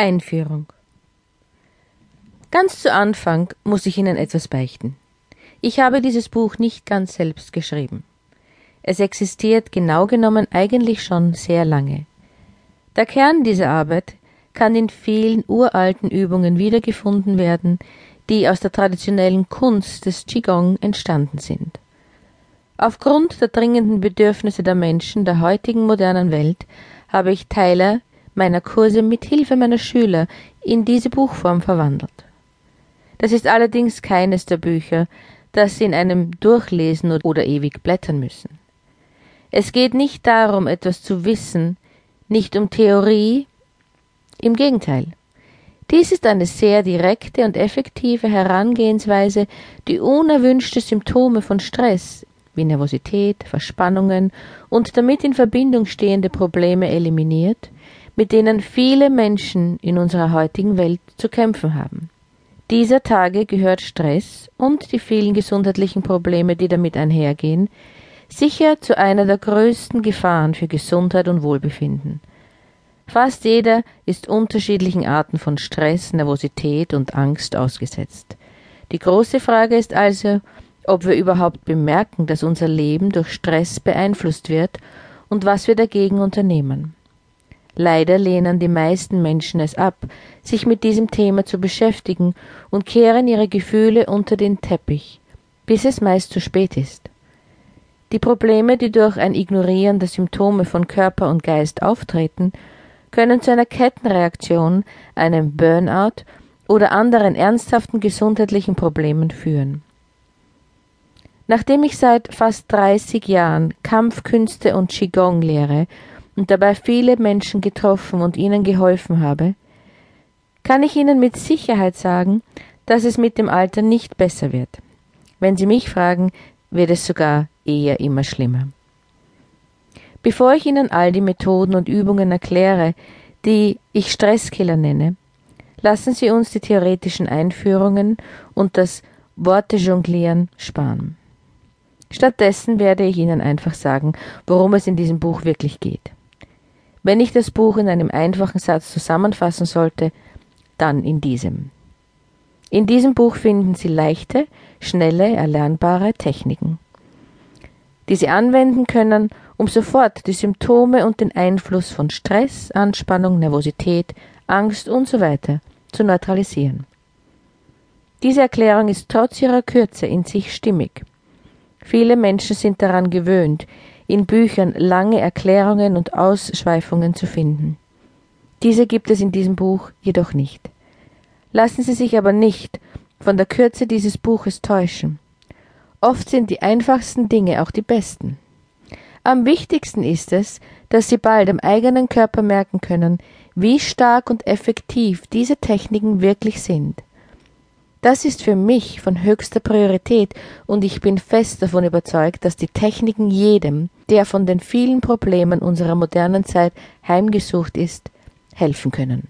Einführung Ganz zu Anfang muss ich Ihnen etwas beichten. Ich habe dieses Buch nicht ganz selbst geschrieben. Es existiert genau genommen eigentlich schon sehr lange. Der Kern dieser Arbeit kann in vielen uralten Übungen wiedergefunden werden, die aus der traditionellen Kunst des Qigong entstanden sind. Aufgrund der dringenden Bedürfnisse der Menschen der heutigen modernen Welt habe ich Teile meiner Kurse mit Hilfe meiner Schüler in diese Buchform verwandelt. Das ist allerdings keines der Bücher, das Sie in einem durchlesen oder ewig blättern müssen. Es geht nicht darum, etwas zu wissen, nicht um Theorie, im Gegenteil. Dies ist eine sehr direkte und effektive Herangehensweise, die unerwünschte Symptome von Stress wie Nervosität, Verspannungen und damit in Verbindung stehende Probleme eliminiert, mit denen viele Menschen in unserer heutigen Welt zu kämpfen haben. Dieser Tage gehört Stress und die vielen gesundheitlichen Probleme, die damit einhergehen, sicher zu einer der größten Gefahren für Gesundheit und Wohlbefinden. Fast jeder ist unterschiedlichen Arten von Stress, Nervosität und Angst ausgesetzt. Die große Frage ist also, ob wir überhaupt bemerken, dass unser Leben durch Stress beeinflusst wird und was wir dagegen unternehmen. Leider lehnen die meisten Menschen es ab, sich mit diesem Thema zu beschäftigen und kehren ihre Gefühle unter den Teppich, bis es meist zu spät ist. Die Probleme, die durch ein Ignorieren der Symptome von Körper und Geist auftreten, können zu einer Kettenreaktion, einem Burnout oder anderen ernsthaften gesundheitlichen Problemen führen. Nachdem ich seit fast 30 Jahren Kampfkünste und Qigong lehre und dabei viele Menschen getroffen und ihnen geholfen habe, kann ich Ihnen mit Sicherheit sagen, dass es mit dem Alter nicht besser wird. Wenn Sie mich fragen, wird es sogar eher immer schlimmer. Bevor ich Ihnen all die Methoden und Übungen erkläre, die ich Stresskiller nenne, lassen Sie uns die theoretischen Einführungen und das Worte jonglieren sparen. Stattdessen werde ich Ihnen einfach sagen, worum es in diesem Buch wirklich geht. Wenn ich das Buch in einem einfachen Satz zusammenfassen sollte, dann in diesem. In diesem Buch finden Sie leichte, schnelle, erlernbare Techniken, die Sie anwenden können, um sofort die Symptome und den Einfluss von Stress, Anspannung, Nervosität, Angst usw. So zu neutralisieren. Diese Erklärung ist trotz ihrer Kürze in sich stimmig. Viele Menschen sind daran gewöhnt, in Büchern lange Erklärungen und Ausschweifungen zu finden. Diese gibt es in diesem Buch jedoch nicht. Lassen Sie sich aber nicht von der Kürze dieses Buches täuschen. Oft sind die einfachsten Dinge auch die besten. Am wichtigsten ist es, dass Sie bald am eigenen Körper merken können, wie stark und effektiv diese Techniken wirklich sind. Das ist für mich von höchster Priorität und ich bin fest davon überzeugt, dass die Techniken jedem, der von den vielen Problemen unserer modernen Zeit heimgesucht ist, helfen können.